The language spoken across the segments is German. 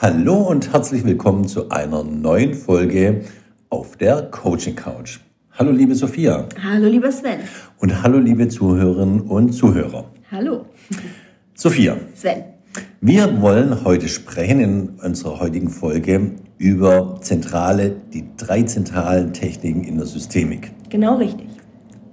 Hallo und herzlich willkommen zu einer neuen Folge auf der Coaching Couch. Hallo liebe Sophia. Hallo lieber Sven. Und hallo liebe Zuhörerinnen und Zuhörer. Hallo. Sophia. Sven. Wir wollen heute sprechen in unserer heutigen Folge über zentrale, die drei zentralen Techniken in der Systemik. Genau richtig.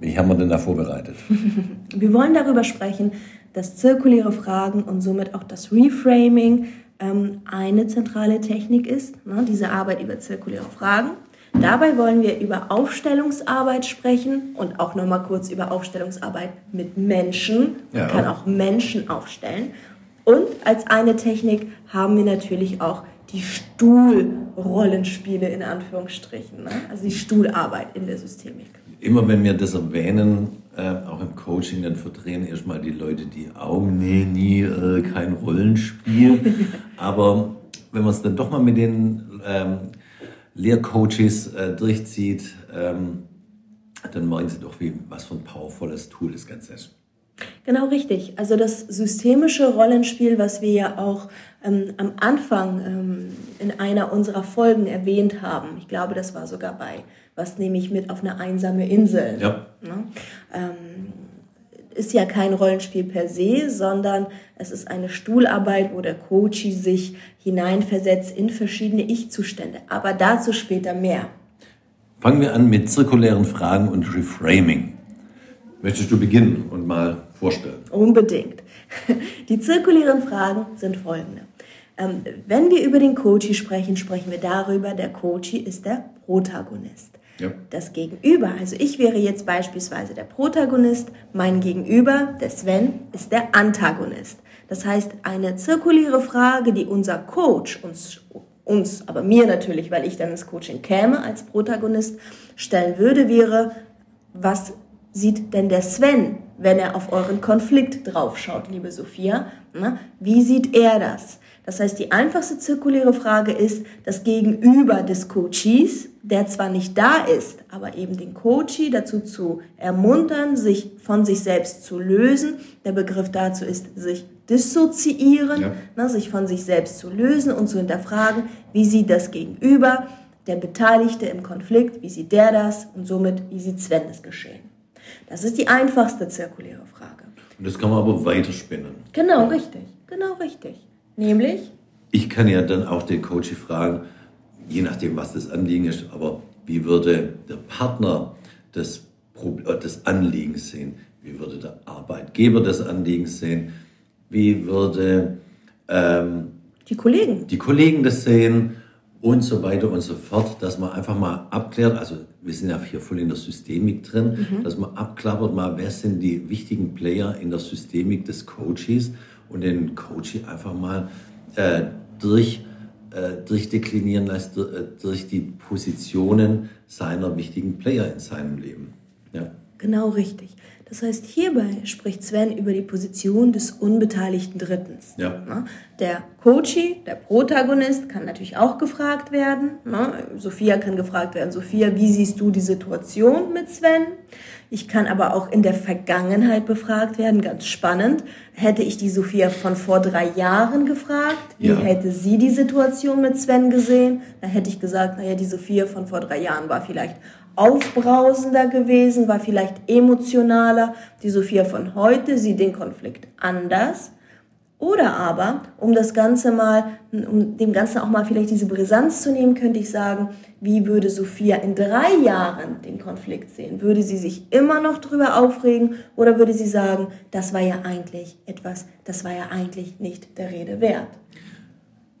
Wie haben wir denn da vorbereitet? Wir wollen darüber sprechen, dass zirkuläre Fragen und somit auch das Reframing eine zentrale Technik ist, ne, diese Arbeit über zirkuläre Fragen. Dabei wollen wir über Aufstellungsarbeit sprechen und auch nochmal kurz über Aufstellungsarbeit mit Menschen. Man ja. kann auch Menschen aufstellen. Und als eine Technik haben wir natürlich auch die Stuhlrollenspiele in Anführungsstrichen, ne? also die Stuhlarbeit in der Systemik. Immer wenn wir das erwähnen, äh, auch im Coaching, dann verdrehen erstmal die Leute die Augen. Nee, nie, äh, kein Rollenspiel. Aber wenn man es dann doch mal mit den ähm, Lehrcoaches äh, durchzieht, ähm, dann merken sie doch, wie, was für ein powervolles Tool das Ganze ist. Genau richtig. Also das systemische Rollenspiel, was wir ja auch ähm, am Anfang ähm, in einer unserer Folgen erwähnt haben. Ich glaube, das war sogar bei Was nehme ich mit auf eine einsame Insel? Ja. Ne? Ähm, ist ja kein Rollenspiel per se, sondern es ist eine Stuhlarbeit, wo der Coach sich hineinversetzt in verschiedene Ich-Zustände. Aber dazu später mehr. Fangen wir an mit zirkulären Fragen und Reframing. Möchtest du beginnen und mal vorstellen? Unbedingt. Die zirkulären Fragen sind folgende. Ähm, wenn wir über den Coachy sprechen, sprechen wir darüber, der Coachy ist der Protagonist. Ja. Das Gegenüber, also ich wäre jetzt beispielsweise der Protagonist, mein Gegenüber, der Sven, ist der Antagonist. Das heißt, eine zirkuläre Frage, die unser Coach uns, uns, aber mir natürlich, weil ich dann ins Coaching käme als Protagonist, stellen würde, wäre, was sieht denn der Sven, wenn er auf euren Konflikt draufschaut, liebe Sophia? Wie sieht er das? Das heißt, die einfachste zirkuläre Frage ist, das Gegenüber des Coaches, der zwar nicht da ist, aber eben den Coachee dazu zu ermuntern, sich von sich selbst zu lösen. Der Begriff dazu ist, sich dissoziieren, ja. ne, sich von sich selbst zu lösen und zu hinterfragen, wie sieht das Gegenüber, der Beteiligte im Konflikt, wie sieht der das und somit, wie sieht Sven das geschehen. Das ist die einfachste zirkuläre Frage. Und das kann man aber weiterspinnen. Genau, richtig. Genau, richtig. Nämlich? Ich kann ja dann auch den Coach fragen, je nachdem, was das Anliegen ist, aber wie würde der Partner das, äh, das Anliegen sehen? Wie würde der Arbeitgeber das Anliegen sehen? Wie würde ähm, die Kollegen die Kollegen das sehen? und so weiter und so fort, dass man einfach mal abklärt, also wir sind ja hier voll in der Systemik drin, mhm. dass man abklappert mal, wer sind die wichtigen Player in der Systemik des Coaches und den Coach einfach mal äh, durch, äh, durchdeklinieren lässt, äh, durch die Positionen seiner wichtigen Player in seinem Leben. Ja. Genau richtig. Das heißt, hierbei spricht Sven über die Position des unbeteiligten Drittens. Ja. Der Coachie, der Protagonist, kann natürlich auch gefragt werden. Sophia kann gefragt werden, Sophia, wie siehst du die Situation mit Sven? Ich kann aber auch in der Vergangenheit befragt werden, ganz spannend. Hätte ich die Sophia von vor drei Jahren gefragt, wie ja. hätte sie die Situation mit Sven gesehen? Da hätte ich gesagt, naja, die Sophia von vor drei Jahren war vielleicht aufbrausender gewesen, war vielleicht emotionaler. Die Sophia von heute sieht den Konflikt anders. Oder aber, um das Ganze mal, um dem Ganzen auch mal vielleicht diese Brisanz zu nehmen, könnte ich sagen, wie würde Sophia in drei Jahren den Konflikt sehen? Würde sie sich immer noch drüber aufregen oder würde sie sagen, das war ja eigentlich etwas, das war ja eigentlich nicht der Rede wert?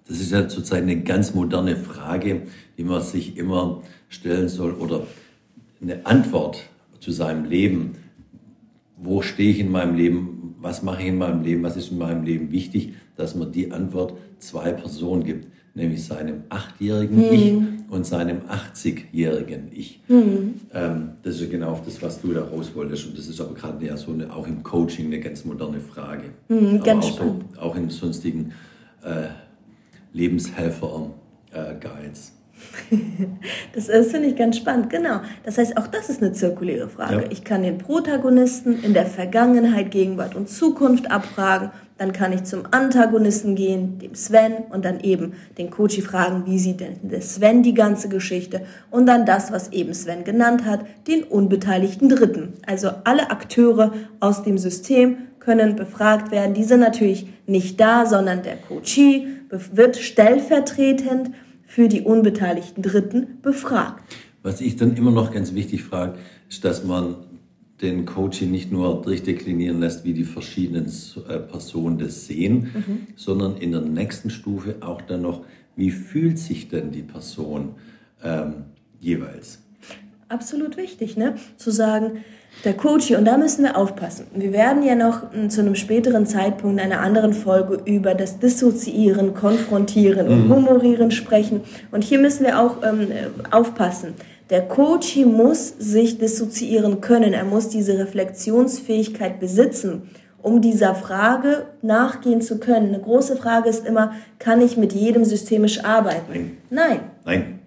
Das ist ja zurzeit eine ganz moderne Frage, die man sich immer stellen soll oder eine Antwort zu seinem Leben. Wo stehe ich in meinem Leben? Was mache ich in meinem Leben? Was ist in meinem Leben wichtig? Dass man die Antwort zwei Personen gibt, nämlich seinem achtjährigen hm. Ich und seinem 80-jährigen Ich. Hm. Ähm, das ist genau das, was du da raus wolltest. Und das ist aber gerade ja so eine, auch im Coaching eine ganz moderne Frage. Hm, ganz auch, so, auch in sonstigen äh, Lebenshelfer-Guides. Das ist, finde ich, ganz spannend. Genau. Das heißt, auch das ist eine zirkuläre Frage. Ja. Ich kann den Protagonisten in der Vergangenheit, Gegenwart und Zukunft abfragen Dann kann ich zum Antagonisten gehen, dem Sven, und dann eben den Coach fragen, wie sieht denn der Sven die ganze Geschichte? Und dann das, was eben Sven genannt hat, den unbeteiligten Dritten. Also alle Akteure aus dem System können befragt werden. Die sind natürlich nicht da, sondern der Coachee wird stellvertretend für die unbeteiligten Dritten befragt. Was ich dann immer noch ganz wichtig frage, ist, dass man den Coaching nicht nur durchdeklinieren lässt, wie die verschiedenen äh, Personen das sehen, mhm. sondern in der nächsten Stufe auch dann noch, wie fühlt sich denn die Person ähm, jeweils. Absolut wichtig, ne? Zu sagen, der Coach, und da müssen wir aufpassen. Wir werden ja noch hm, zu einem späteren Zeitpunkt in einer anderen Folge über das Dissoziieren, Konfrontieren und mhm. Humorieren sprechen. Und hier müssen wir auch ähm, aufpassen. Der Coach muss sich dissoziieren können. Er muss diese Reflexionsfähigkeit besitzen, um dieser Frage nachgehen zu können. Eine große Frage ist immer, kann ich mit jedem systemisch arbeiten? Nein. Nein. Nein.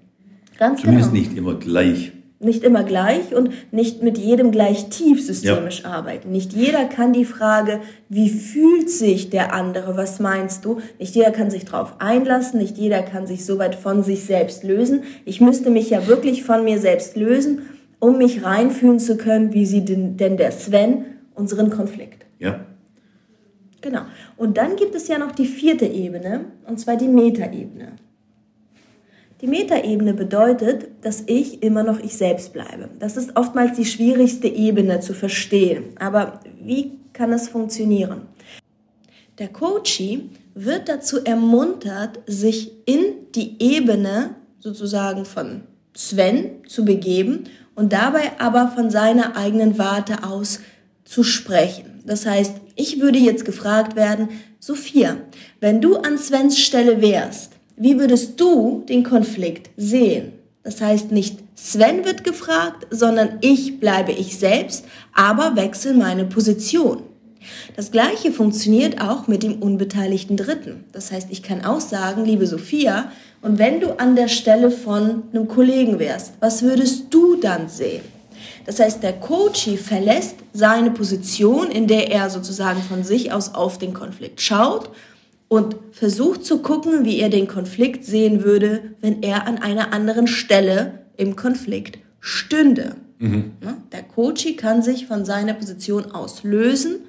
Ganz Zumindest genau. nicht immer gleich nicht immer gleich und nicht mit jedem gleich tief systemisch ja. arbeiten. Nicht jeder kann die Frage, wie fühlt sich der andere, was meinst du? Nicht jeder kann sich darauf einlassen, nicht jeder kann sich so weit von sich selbst lösen. Ich müsste mich ja wirklich von mir selbst lösen, um mich reinfühlen zu können, wie sieht denn, denn der Sven unseren Konflikt. Ja. Genau. Und dann gibt es ja noch die vierte Ebene, und zwar die Metaebene. Die Metaebene bedeutet, dass ich immer noch ich selbst bleibe. Das ist oftmals die schwierigste Ebene zu verstehen. Aber wie kann es funktionieren? Der Coachee wird dazu ermuntert, sich in die Ebene sozusagen von Sven zu begeben und dabei aber von seiner eigenen Warte aus zu sprechen. Das heißt, ich würde jetzt gefragt werden, Sophia, wenn du an Svens Stelle wärst, wie würdest du den Konflikt sehen? Das heißt, nicht Sven wird gefragt, sondern ich bleibe ich selbst, aber wechsle meine Position. Das gleiche funktioniert auch mit dem unbeteiligten Dritten. Das heißt, ich kann auch sagen, liebe Sophia, und wenn du an der Stelle von einem Kollegen wärst, was würdest du dann sehen? Das heißt, der Coachie verlässt seine Position, in der er sozusagen von sich aus auf den Konflikt schaut und versucht zu gucken, wie er den Konflikt sehen würde, wenn er an einer anderen Stelle im Konflikt stünde. Mhm. Ne? Der Coach kann sich von seiner Position aus lösen,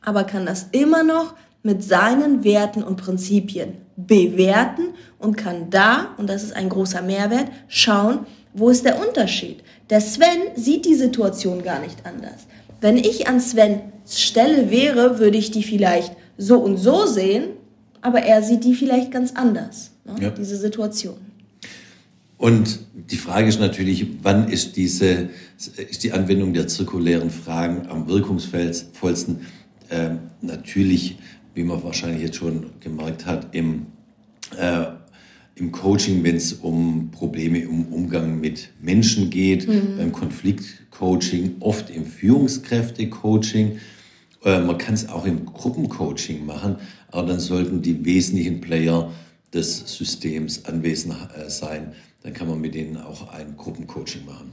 aber kann das immer noch mit seinen Werten und Prinzipien bewerten und kann da, und das ist ein großer Mehrwert, schauen, wo ist der Unterschied. Der Sven sieht die Situation gar nicht anders. Wenn ich an Svens Stelle wäre, würde ich die vielleicht so und so sehen aber er sieht die vielleicht ganz anders, ne? ja. diese Situation. Und die Frage ist natürlich, wann ist diese, ist die Anwendung der zirkulären Fragen am wirkungsvollsten? Ähm, natürlich, wie man wahrscheinlich jetzt schon gemerkt hat, im, äh, im Coaching, wenn es um Probleme im Umgang mit Menschen geht, mhm. beim Konfliktcoaching, oft im Führungskräftecoaching. Äh, man kann es auch im Gruppencoaching machen, aber dann sollten die wesentlichen Player des Systems anwesend äh, sein. Dann kann man mit denen auch ein Gruppencoaching machen.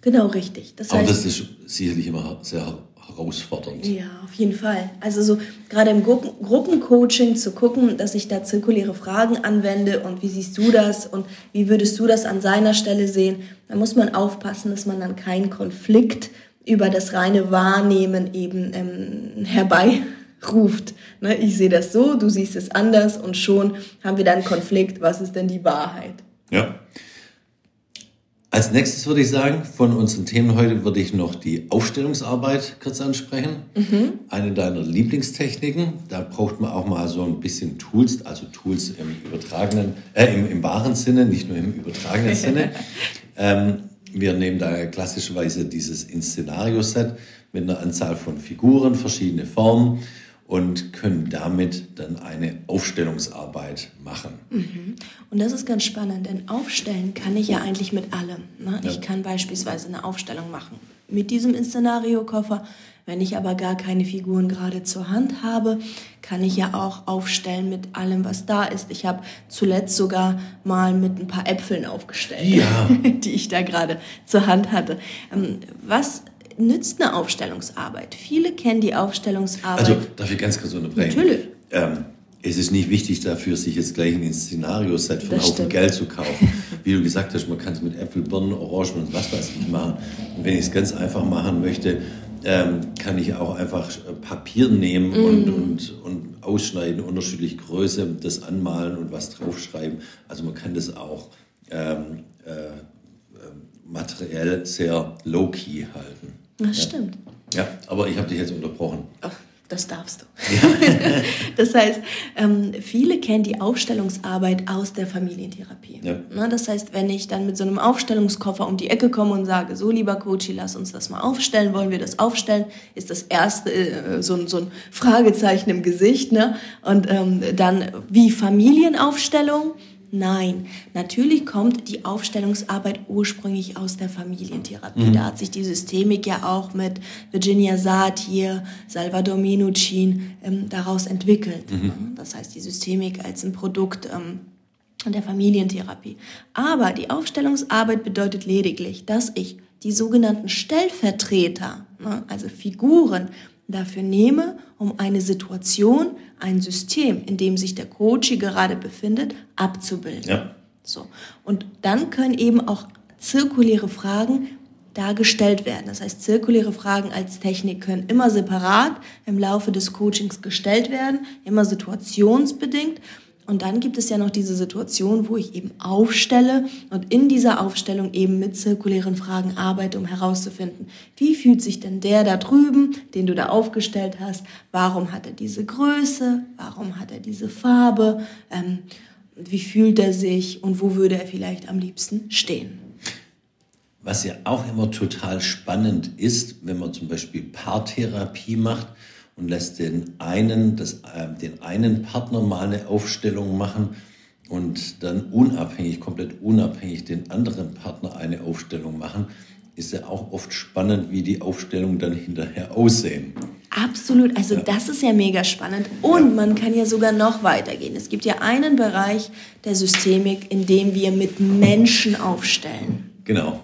Genau, richtig. Das heißt, aber das ist sicherlich immer sehr herausfordernd. Ja, auf jeden Fall. Also so gerade im Gruppen Gruppencoaching zu gucken, dass ich da zirkuläre Fragen anwende und wie siehst du das und wie würdest du das an seiner Stelle sehen, da muss man aufpassen, dass man dann keinen Konflikt über das reine Wahrnehmen eben ähm, herbeiruft. Ne? Ich sehe das so, du siehst es anders und schon haben wir dann Konflikt. Was ist denn die Wahrheit? Ja. Als nächstes würde ich sagen, von unseren Themen heute würde ich noch die Aufstellungsarbeit kurz ansprechen. Mhm. Eine deiner Lieblingstechniken. Da braucht man auch mal so ein bisschen Tools, also Tools im übertragenen, äh, im, im wahren Sinne, nicht nur im übertragenen Sinne. Ähm, wir nehmen da klassischerweise dieses Inszenario-Set mit einer Anzahl von Figuren, verschiedene Formen und können damit dann eine Aufstellungsarbeit machen. Mhm. Und das ist ganz spannend, denn aufstellen kann ich ja eigentlich mit allem. Ne? Ja. Ich kann beispielsweise eine Aufstellung machen mit diesem Szenario-Koffer. Wenn ich aber gar keine Figuren gerade zur Hand habe, kann ich ja auch aufstellen mit allem, was da ist. Ich habe zuletzt sogar mal mit ein paar Äpfeln aufgestellt, ja. die ich da gerade zur Hand hatte. Ähm, was nützt eine Aufstellungsarbeit? Viele kennen die Aufstellungsarbeit. Also, darf ich ganz kurz unterbrechen? Natürlich. Ähm, es ist nicht wichtig dafür, sich jetzt gleich ein Szenario-Set von Haufen Geld zu kaufen. Wie du gesagt hast, man kann es mit Äpfel, Birnen, Orangen und was weiß ich machen. Und wenn ich es ganz einfach machen möchte, ähm, kann ich auch einfach Papier nehmen mm. und, und, und ausschneiden, unterschiedlich Größe, das anmalen und was draufschreiben. Also man kann das auch ähm, äh, äh materiell sehr low-key halten. Das ja. stimmt. Ja, aber ich habe dich jetzt unterbrochen. Ach, das darfst du. Ja. das heißt, ähm, viele kennen die Aufstellungsarbeit aus der Familientherapie. Ja. Na, das heißt, wenn ich dann mit so einem Aufstellungskoffer um die Ecke komme und sage, so lieber Coach, lass uns das mal aufstellen, wollen wir das aufstellen, ist das erste äh, so, so ein Fragezeichen im Gesicht. Ne? Und ähm, dann wie Familienaufstellung Nein, natürlich kommt die Aufstellungsarbeit ursprünglich aus der Familientherapie. Mhm. Da hat sich die Systemik ja auch mit Virginia Satir, Salvador Minuchin ähm, daraus entwickelt. Mhm. Das heißt, die Systemik als ein Produkt ähm, der Familientherapie. Aber die Aufstellungsarbeit bedeutet lediglich, dass ich die sogenannten Stellvertreter, ne, also Figuren, dafür nehme, um eine Situation, ein System, in dem sich der Coach gerade befindet, abzubilden. Ja. So. Und dann können eben auch zirkuläre Fragen dargestellt werden. Das heißt, zirkuläre Fragen als Technik können immer separat im Laufe des Coachings gestellt werden, immer situationsbedingt. Und dann gibt es ja noch diese Situation, wo ich eben aufstelle und in dieser Aufstellung eben mit zirkulären Fragen arbeite, um herauszufinden, wie fühlt sich denn der da drüben, den du da aufgestellt hast, warum hat er diese Größe, warum hat er diese Farbe, ähm, wie fühlt er sich? Und wo würde er vielleicht am liebsten stehen. Was ja auch immer total spannend ist, wenn man zum Beispiel Paartherapie macht, und lässt den einen, das, äh, den einen Partner mal eine Aufstellung machen und dann unabhängig, komplett unabhängig den anderen Partner eine Aufstellung machen, ist ja auch oft spannend, wie die Aufstellungen dann hinterher aussehen. Absolut, also ja. das ist ja mega spannend und ja. man kann ja sogar noch weitergehen. Es gibt ja einen Bereich der Systemik, in dem wir mit Menschen aufstellen. Genau.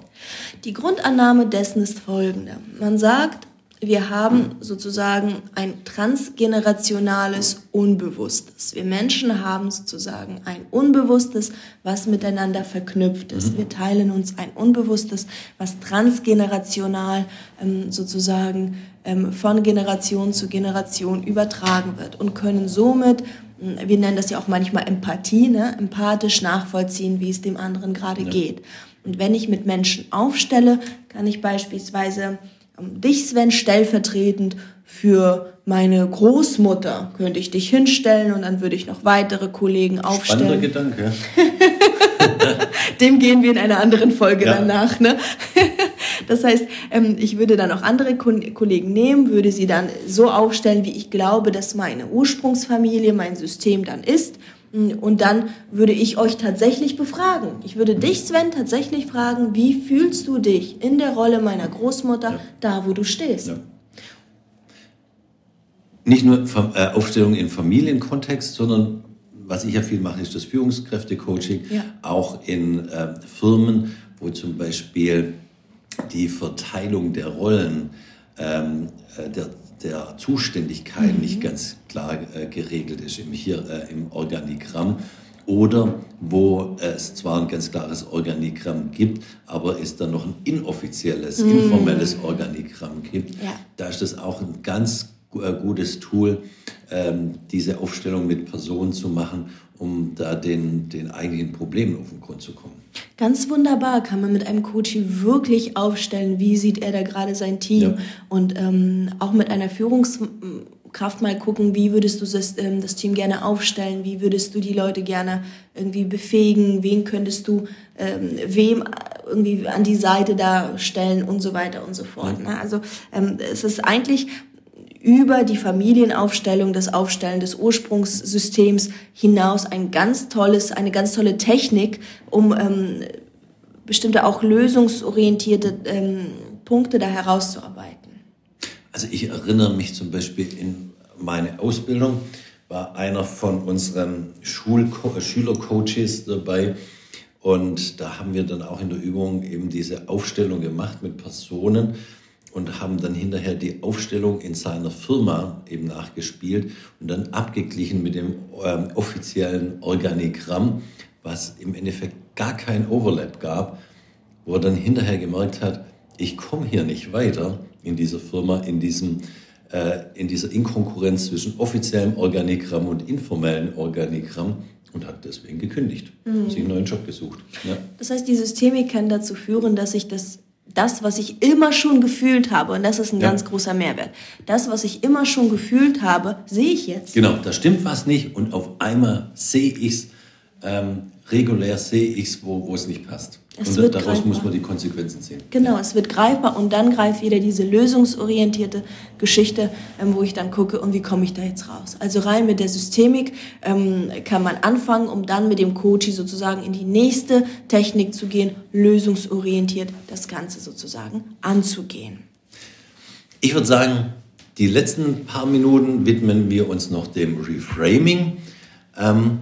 Die Grundannahme dessen ist folgende. Man sagt, wir haben sozusagen ein transgenerationales Unbewusstes. Wir Menschen haben sozusagen ein Unbewusstes, was miteinander verknüpft ist. Mhm. Wir teilen uns ein Unbewusstes, was transgenerational ähm, sozusagen ähm, von Generation zu Generation übertragen wird und können somit hm, wir nennen das ja auch manchmal Empathie, ne? empathisch nachvollziehen, wie es dem anderen gerade ja. geht. Und wenn ich mit Menschen aufstelle, kann ich beispielsweise dich, Sven, stellvertretend für meine Großmutter könnte ich dich hinstellen und dann würde ich noch weitere Kollegen aufstellen. Spannender Gedanke. Dem gehen wir in einer anderen Folge ja. danach. Ne? Das heißt, ähm, ich würde dann auch andere Kollegen nehmen, würde sie dann so aufstellen, wie ich glaube, dass meine Ursprungsfamilie, mein System dann ist und dann würde ich euch tatsächlich befragen. Ich würde dich, Sven, tatsächlich fragen, wie fühlst du dich in der Rolle meiner Großmutter, ja. da wo du stehst? Ja. Nicht nur äh, Aufstellung im Familienkontext, sondern was ich ja viel mache, ist das Führungskräftecoaching, ja. auch in äh, Firmen, wo zum Beispiel die Verteilung der Rollen ähm, äh, der der Zuständigkeit mhm. nicht ganz klar äh, geregelt ist im, hier, äh, im Organigramm oder wo es zwar ein ganz klares Organigramm gibt, aber es dann noch ein inoffizielles, mhm. informelles Organigramm gibt. Ja. Da ist das auch ein ganz äh, gutes Tool, diese Aufstellung mit Personen zu machen, um da den, den eigentlichen Problemen auf den Grund zu kommen. Ganz wunderbar kann man mit einem Coach wirklich aufstellen, wie sieht er da gerade sein Team ja. und ähm, auch mit einer Führungskraft mal gucken, wie würdest du das, ähm, das, Team gerne aufstellen, wie würdest du die Leute gerne irgendwie befähigen, wen könntest du ähm, wem irgendwie an die Seite da stellen und so weiter und so fort. Ne? Also ähm, es ist eigentlich über die Familienaufstellung, das Aufstellen des Ursprungssystems hinaus ein ganz tolles, eine ganz tolle Technik, um ähm, bestimmte auch lösungsorientierte ähm, Punkte da herauszuarbeiten. Also ich erinnere mich zum Beispiel in meine Ausbildung, war einer von unseren Schulco Schülercoaches dabei und da haben wir dann auch in der Übung eben diese Aufstellung gemacht mit Personen, und haben dann hinterher die Aufstellung in seiner Firma eben nachgespielt und dann abgeglichen mit dem ähm, offiziellen Organigramm, was im Endeffekt gar kein Overlap gab, wo er dann hinterher gemerkt hat, ich komme hier nicht weiter in dieser Firma, in, diesem, äh, in dieser Inkonkurrenz zwischen offiziellem Organigramm und informellem Organigramm und hat deswegen gekündigt, mhm. sich einen neuen Job gesucht. Ja. Das heißt, die Systemik kann dazu führen, dass ich das das, was ich immer schon gefühlt habe, und das ist ein ja. ganz großer Mehrwert. Das, was ich immer schon gefühlt habe, sehe ich jetzt. Genau, da stimmt was nicht und auf einmal sehe ich es, ähm, regulär sehe ich es, wo, wo es nicht passt. Es und daraus greifbar. muss man die Konsequenzen sehen. Genau, es wird greifbar und dann greift wieder diese lösungsorientierte Geschichte, ähm, wo ich dann gucke, und wie komme ich da jetzt raus. Also rein mit der Systemik ähm, kann man anfangen, um dann mit dem Coach sozusagen in die nächste Technik zu gehen, lösungsorientiert das Ganze sozusagen anzugehen. Ich würde sagen, die letzten paar Minuten widmen wir uns noch dem Reframing. Ähm,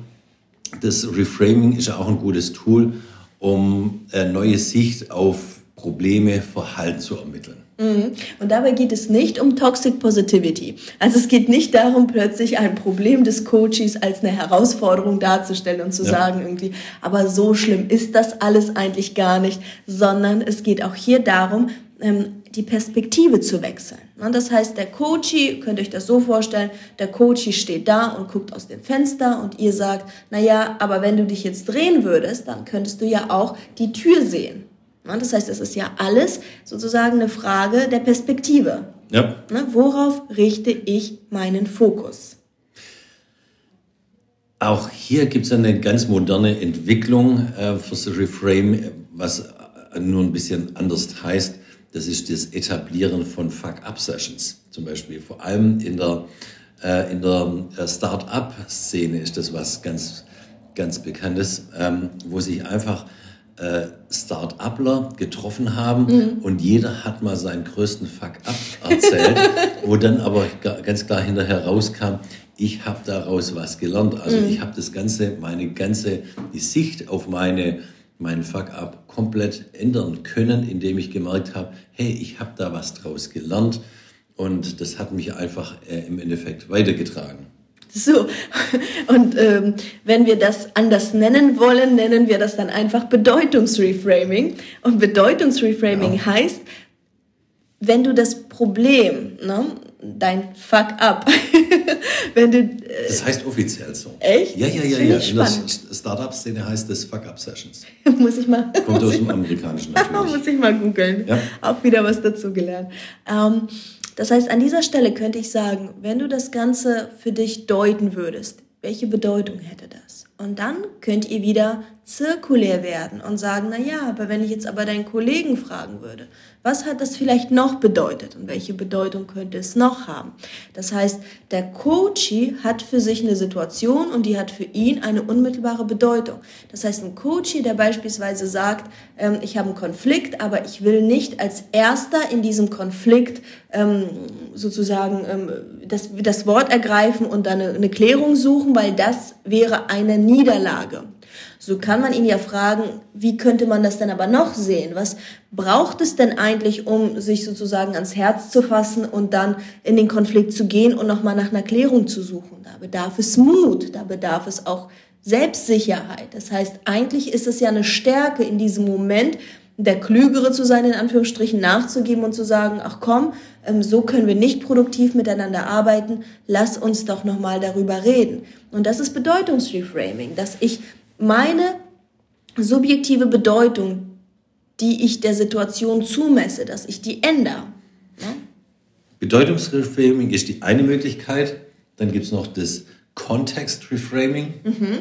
das Reframing ist ja auch ein gutes Tool, um eine neue Sicht auf Probleme, Verhalten zu ermitteln. Mhm. Und dabei geht es nicht um Toxic Positivity. Also es geht nicht darum, plötzlich ein Problem des Coaches als eine Herausforderung darzustellen und zu ja. sagen irgendwie, aber so schlimm ist das alles eigentlich gar nicht, sondern es geht auch hier darum, ähm, die Perspektive zu wechseln. Das heißt, der Coachy, könnt ihr euch das so vorstellen, der Coachy steht da und guckt aus dem Fenster und ihr sagt, na ja, aber wenn du dich jetzt drehen würdest, dann könntest du ja auch die Tür sehen. Das heißt, es ist ja alles sozusagen eine Frage der Perspektive. Ja. Worauf richte ich meinen Fokus? Auch hier gibt es eine ganz moderne Entwicklung äh, für das Reframe, was nur ein bisschen anders heißt das ist das Etablieren von Fuck-Up-Sessions zum Beispiel. Vor allem in der, äh, in der äh, Start-up-Szene ist das was ganz, ganz Bekanntes, ähm, wo sich einfach äh, Start-upler getroffen haben mhm. und jeder hat mal seinen größten Fuck-up erzählt, wo dann aber ganz klar hinterher rauskam, ich habe daraus was gelernt. Also mhm. ich habe das Ganze, meine ganze, die Sicht auf meine meinen Fuck-up komplett ändern können, indem ich gemerkt habe, hey, ich habe da was draus gelernt und das hat mich einfach äh, im Endeffekt weitergetragen. So, und ähm, wenn wir das anders nennen wollen, nennen wir das dann einfach Bedeutungsreframing. Und Bedeutungsreframing ja. heißt, wenn du das Problem, ne, dein Fuck up. Wenn du, äh, das heißt offiziell so. Echt? Ja, ja, ja, ja. In der Startup-Szene heißt das Fuck up Sessions. muss ich mal. Kommt aus dem Amerikanischen natürlich. muss ich mal googeln. Ja? Auch wieder was dazu gelernt. Ähm, das heißt, an dieser Stelle könnte ich sagen, wenn du das Ganze für dich deuten würdest, welche Bedeutung hätte das? Und dann könnt ihr wieder zirkulär werden und sagen, na ja, aber wenn ich jetzt aber deinen Kollegen fragen würde, was hat das vielleicht noch bedeutet und welche Bedeutung könnte es noch haben? Das heißt, der Coachie hat für sich eine Situation und die hat für ihn eine unmittelbare Bedeutung. Das heißt, ein Coachie, der beispielsweise sagt, ähm, ich habe einen Konflikt, aber ich will nicht als Erster in diesem Konflikt ähm, sozusagen ähm, das, das Wort ergreifen und dann eine, eine Klärung suchen, weil das wäre eine Niederlage. So kann man ihn ja fragen, wie könnte man das denn aber noch sehen? Was braucht es denn eigentlich, um sich sozusagen ans Herz zu fassen und dann in den Konflikt zu gehen und nochmal nach einer Klärung zu suchen? Da bedarf es Mut, da bedarf es auch Selbstsicherheit. Das heißt, eigentlich ist es ja eine Stärke in diesem Moment, der Klügere zu sein, in Anführungsstrichen nachzugeben und zu sagen, ach komm, ähm, so können wir nicht produktiv miteinander arbeiten, lass uns doch nochmal darüber reden. Und das ist Bedeutungsreframing, dass ich meine subjektive Bedeutung, die ich der Situation zumesse, dass ich die ändere. Ja? Bedeutungsreframing ist die eine Möglichkeit. Dann gibt es noch das Context Reframing. Mhm.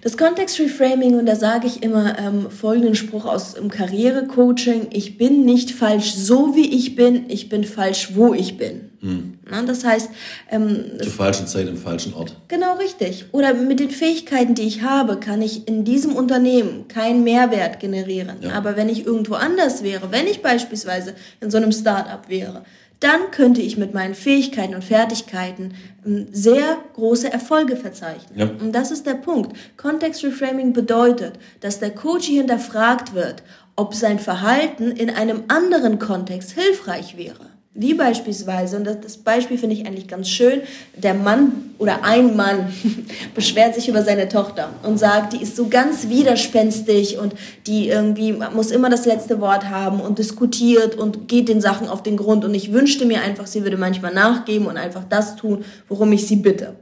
Das Reframing, und da sage ich immer ähm, folgenden Spruch aus dem Karrierecoaching, ich bin nicht falsch so, wie ich bin, ich bin falsch, wo ich bin. Hm. Na, das heißt... Ähm, Zur falschen Zeit im falschen Ort. Genau, richtig. Oder mit den Fähigkeiten, die ich habe, kann ich in diesem Unternehmen keinen Mehrwert generieren. Ja. Aber wenn ich irgendwo anders wäre, wenn ich beispielsweise in so einem Start-up wäre, dann könnte ich mit meinen Fähigkeiten und Fertigkeiten ähm, sehr große Erfolge verzeichnen. Ja. Und das ist der Punkt. Context Reframing bedeutet, dass der Coach hinterfragt wird, ob sein Verhalten in einem anderen Kontext hilfreich wäre. Wie beispielsweise, und das, Beispiel finde ich eigentlich ganz schön, der Mann oder ein Mann beschwert sich über seine Tochter und sagt, die ist so ganz widerspenstig und die irgendwie muss immer das letzte Wort haben und diskutiert und geht den Sachen auf den Grund. Und ich wünschte mir einfach, sie würde manchmal nachgeben und einfach das tun, worum ich sie bitte.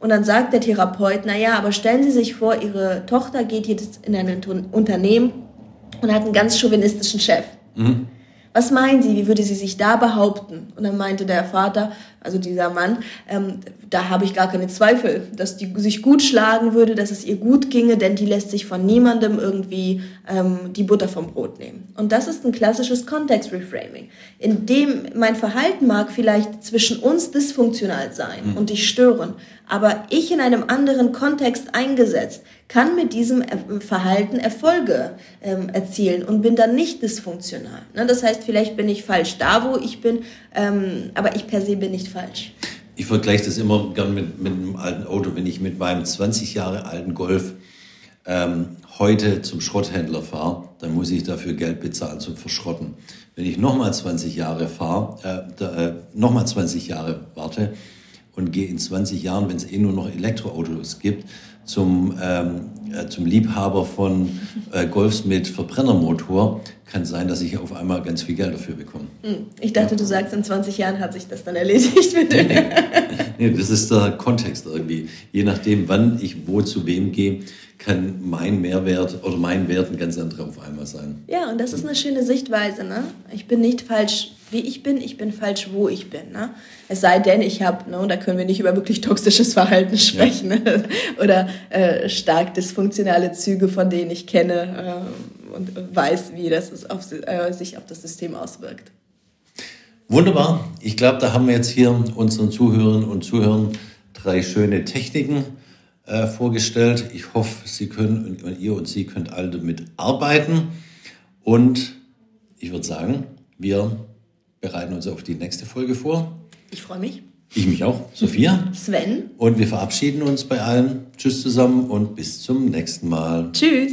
Und dann sagt der Therapeut, na ja, aber stellen Sie sich vor, Ihre Tochter geht jetzt in ein Unternehmen und hat einen ganz chauvinistischen Chef. Mhm was meinen Sie, wie würde sie sich da behaupten? Und dann meinte der Vater, also dieser Mann, ähm, da habe ich gar keine Zweifel, dass die sich gut schlagen würde, dass es ihr gut ginge, denn die lässt sich von niemandem irgendwie ähm, die Butter vom Brot nehmen. Und das ist ein klassisches Context-Reframing, in dem mein Verhalten mag vielleicht zwischen uns dysfunktional sein mhm. und dich stören, aber ich in einem anderen Kontext eingesetzt kann mit diesem Verhalten Erfolge ähm, erzielen und bin dann nicht dysfunktional. Ne? Das heißt, vielleicht bin ich falsch da, wo ich bin, ähm, aber ich per se bin nicht falsch. Ich vergleiche das immer gern mit, mit einem alten Auto. Wenn ich mit meinem 20 Jahre alten Golf ähm, heute zum Schrotthändler fahre, dann muss ich dafür Geld bezahlen zum Verschrotten. Wenn ich nochmal 20 Jahre fahre, äh, äh, nochmal 20 Jahre warte und gehe in 20 Jahren, wenn es eh nur noch Elektroautos gibt, zum, ähm, äh, zum Liebhaber von äh, Golfs mit Verbrennermotor, kann sein, dass ich auf einmal ganz viel Geld dafür bekomme. Hm, ich dachte, du sagst, in 20 Jahren hat sich das dann erledigt. nee, nee. nee, das ist der Kontext irgendwie. Je nachdem, wann ich wo zu wem gehe, kann mein Mehrwert oder mein Wert ein ganz anderer auf einmal sein. Ja, und das ist eine schöne Sichtweise. Ne? Ich bin nicht falsch, wie ich bin, ich bin falsch, wo ich bin. Ne? Es sei denn, ich habe, ne, und da können wir nicht über wirklich toxisches Verhalten sprechen, ne? oder äh, stark dysfunktionale Züge, von denen ich kenne. Äh, und weiß, wie das auf, äh, sich auf das System auswirkt. Wunderbar. Ich glaube, da haben wir jetzt hier unseren Zuhörern und Zuhörern drei schöne Techniken äh, vorgestellt. Ich hoffe, Sie können und ihr und Sie könnt alle damit arbeiten. Und ich würde sagen, wir bereiten uns auf die nächste Folge vor. Ich freue mich. Ich mich auch. Sophia. Sven. Und wir verabschieden uns bei allen. Tschüss zusammen und bis zum nächsten Mal. Tschüss.